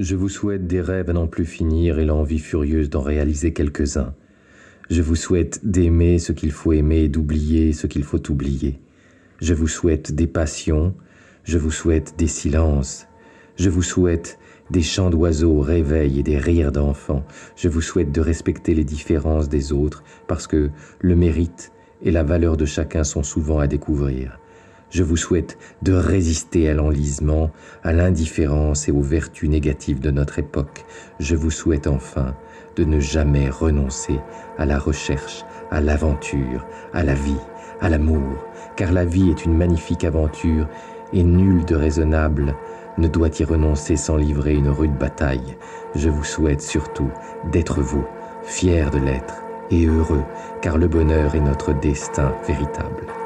Je vous souhaite des rêves à n'en plus finir et l'envie furieuse d'en réaliser quelques-uns. Je vous souhaite d'aimer ce qu'il faut aimer et d'oublier ce qu'il faut oublier. Je vous souhaite des passions, je vous souhaite des silences, je vous souhaite des chants d'oiseaux au réveil et des rires d'enfants. Je vous souhaite de respecter les différences des autres parce que le mérite et la valeur de chacun sont souvent à découvrir. Je vous souhaite de résister à l'enlisement, à l'indifférence et aux vertus négatives de notre époque. Je vous souhaite enfin de ne jamais renoncer à la recherche, à l'aventure, à la vie, à l'amour, car la vie est une magnifique aventure et nul de raisonnable ne doit y renoncer sans livrer une rude bataille. Je vous souhaite surtout d'être vous, fier de l'être et heureux, car le bonheur est notre destin véritable.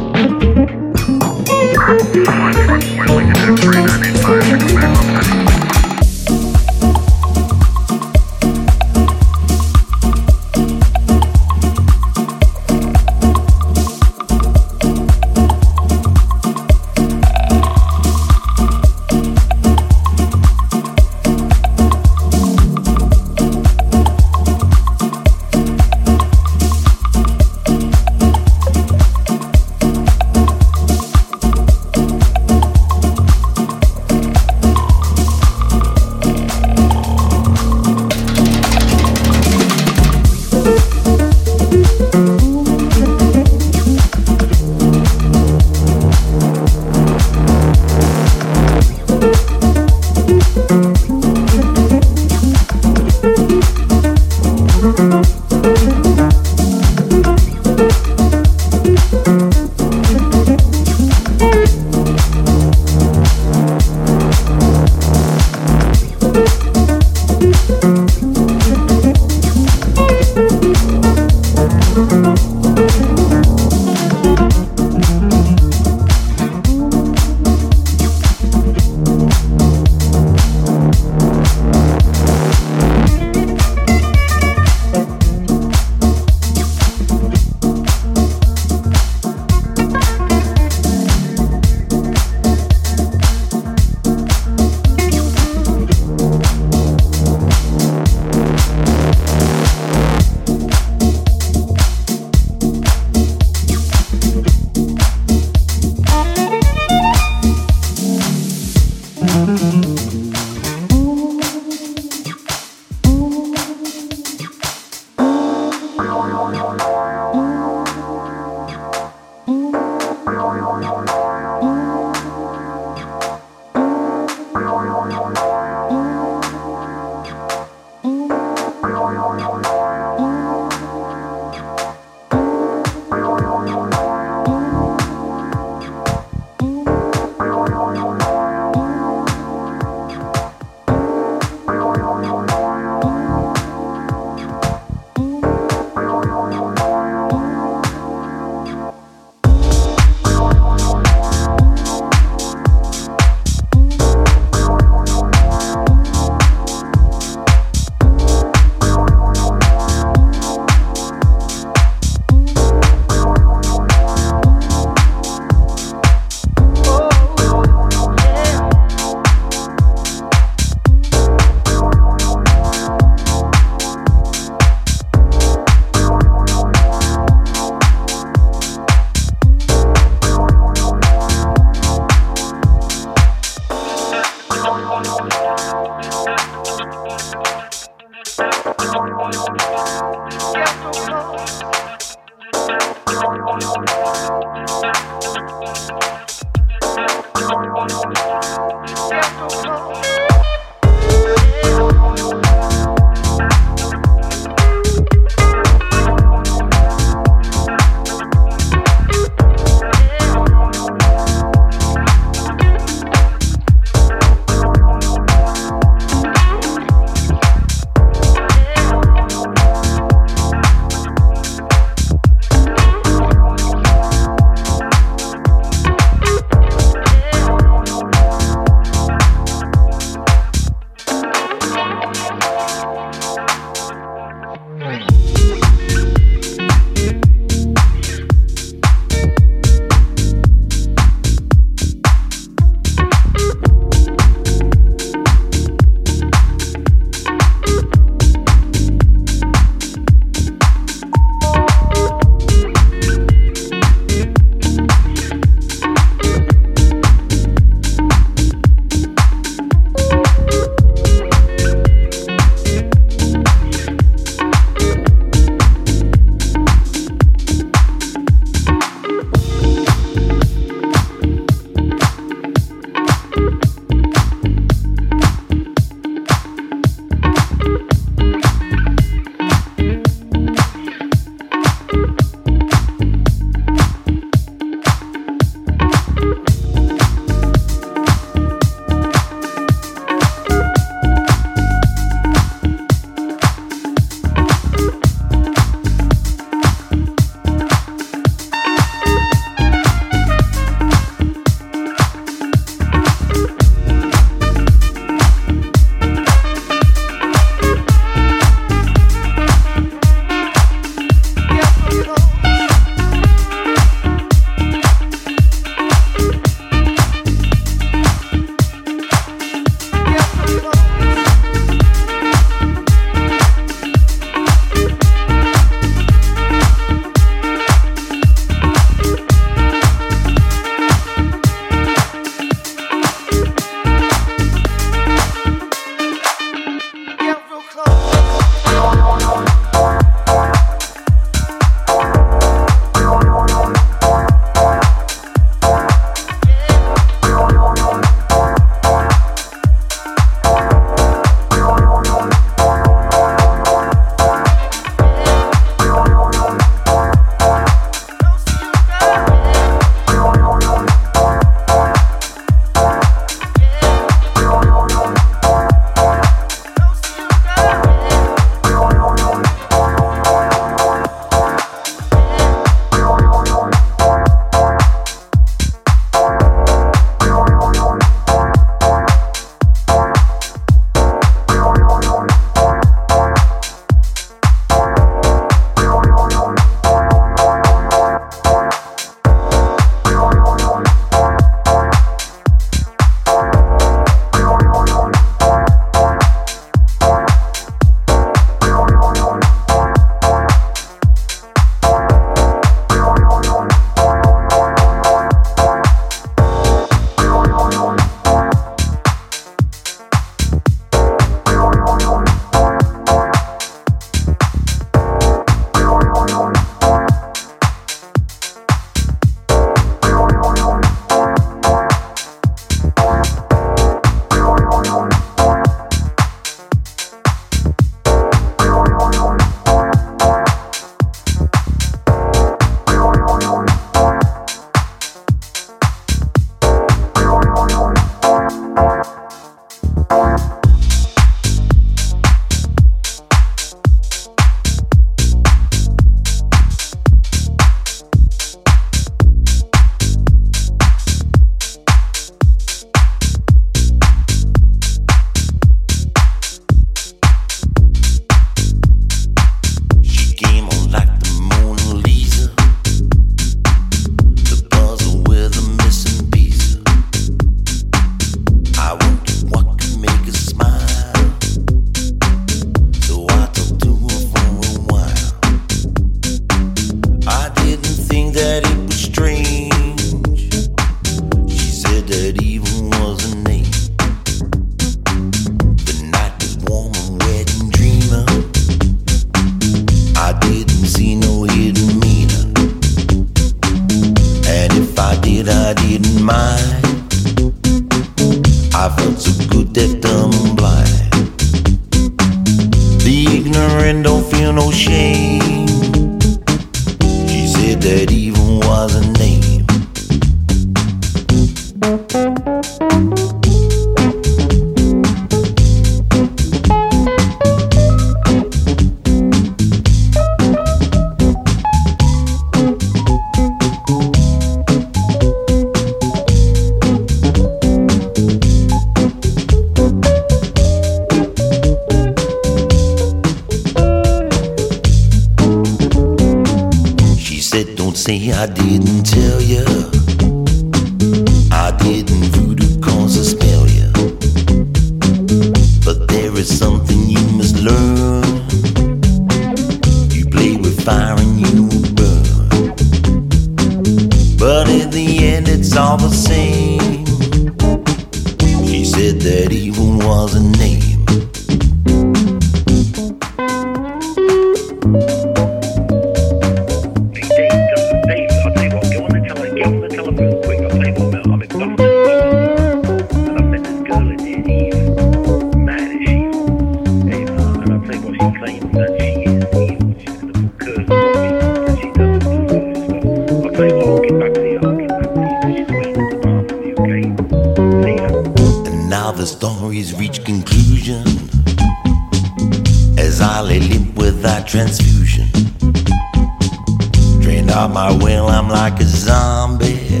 zombie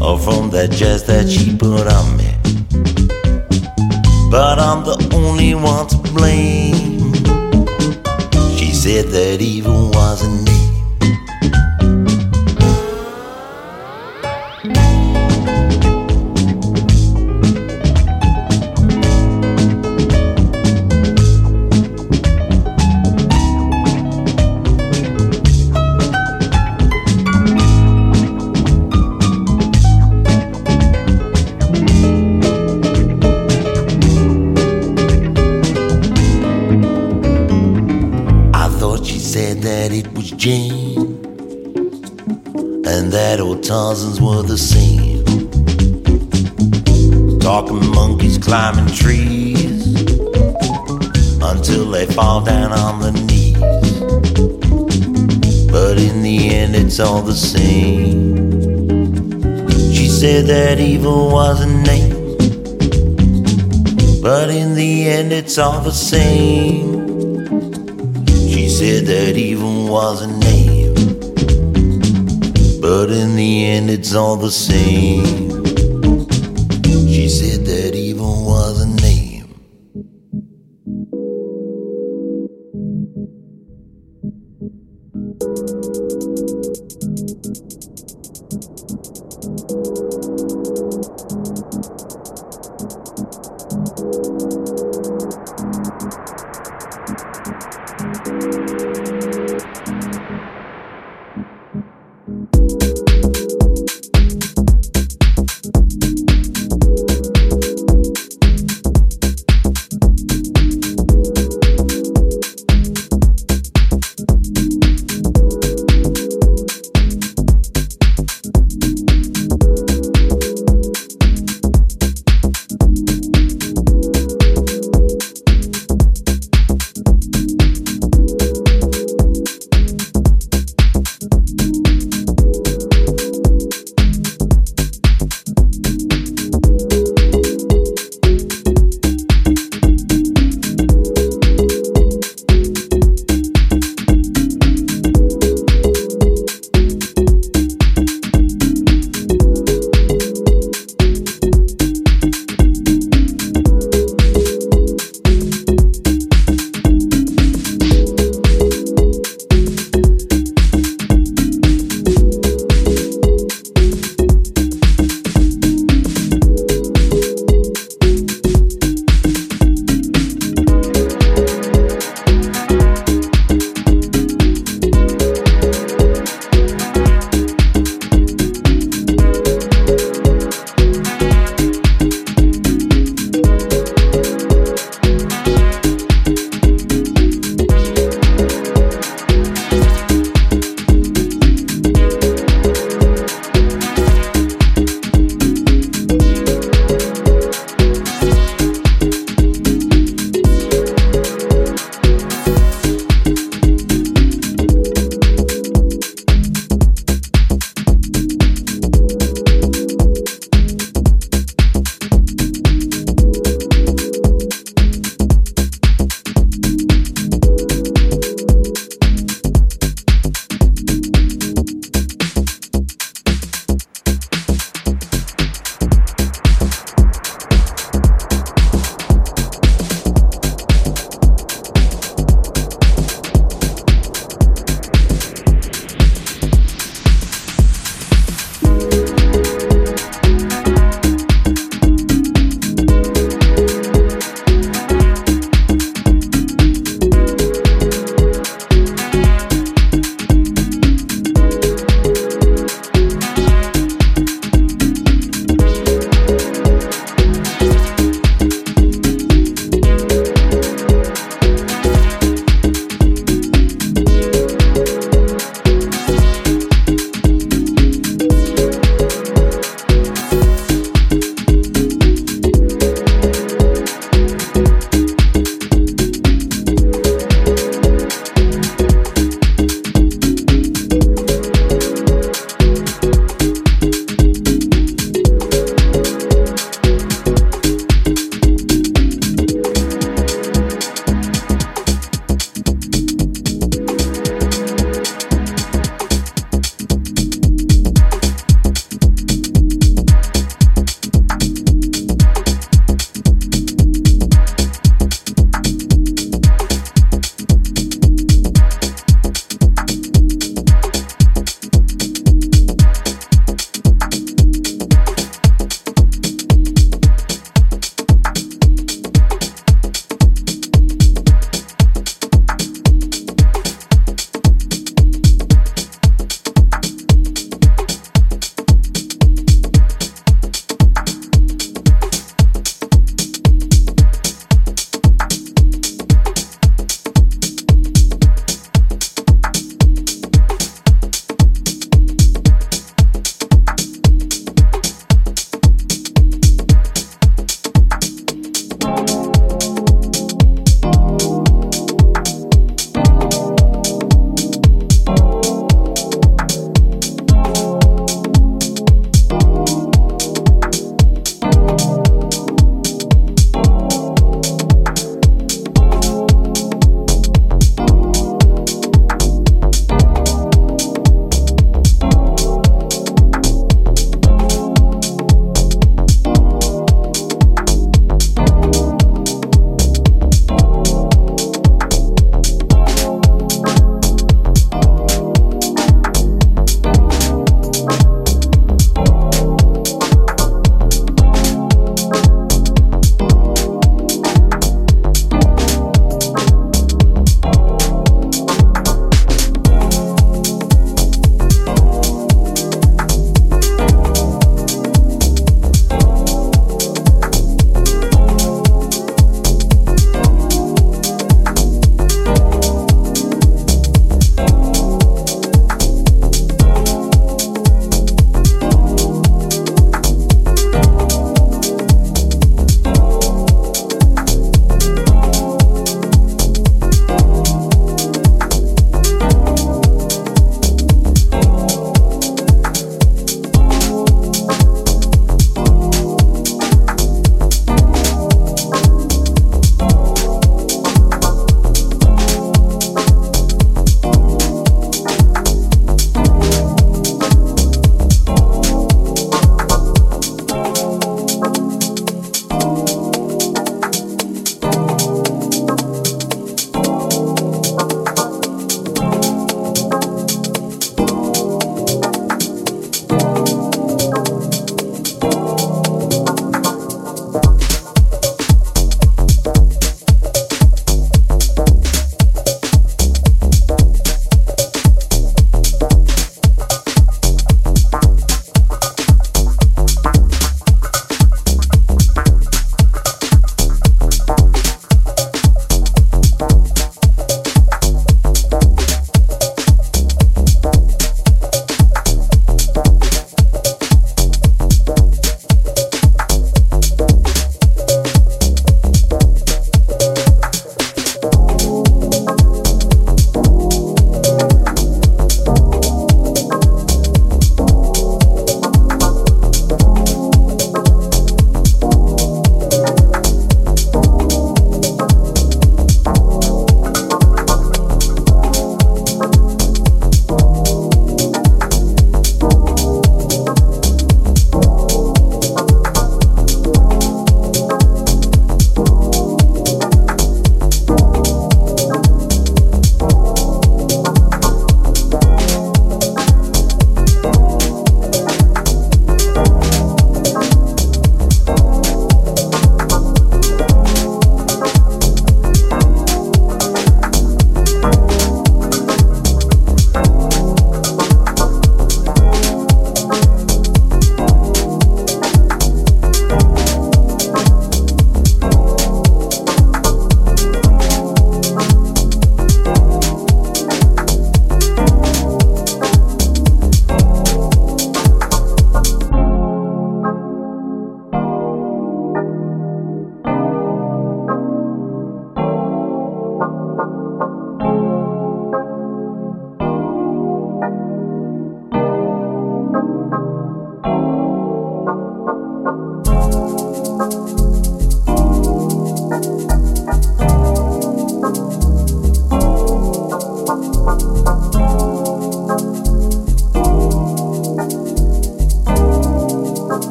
or from that jazz that she put on me. But I'm the only one to blame. She said that evil was not me. Tarzans were the same. Talking monkeys climbing trees until they fall down on the knees. But in the end, it's all the same. She said that evil was a name. But in the end, it's all the same. She said that evil was a name. But in the end, it's all the same.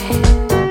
high.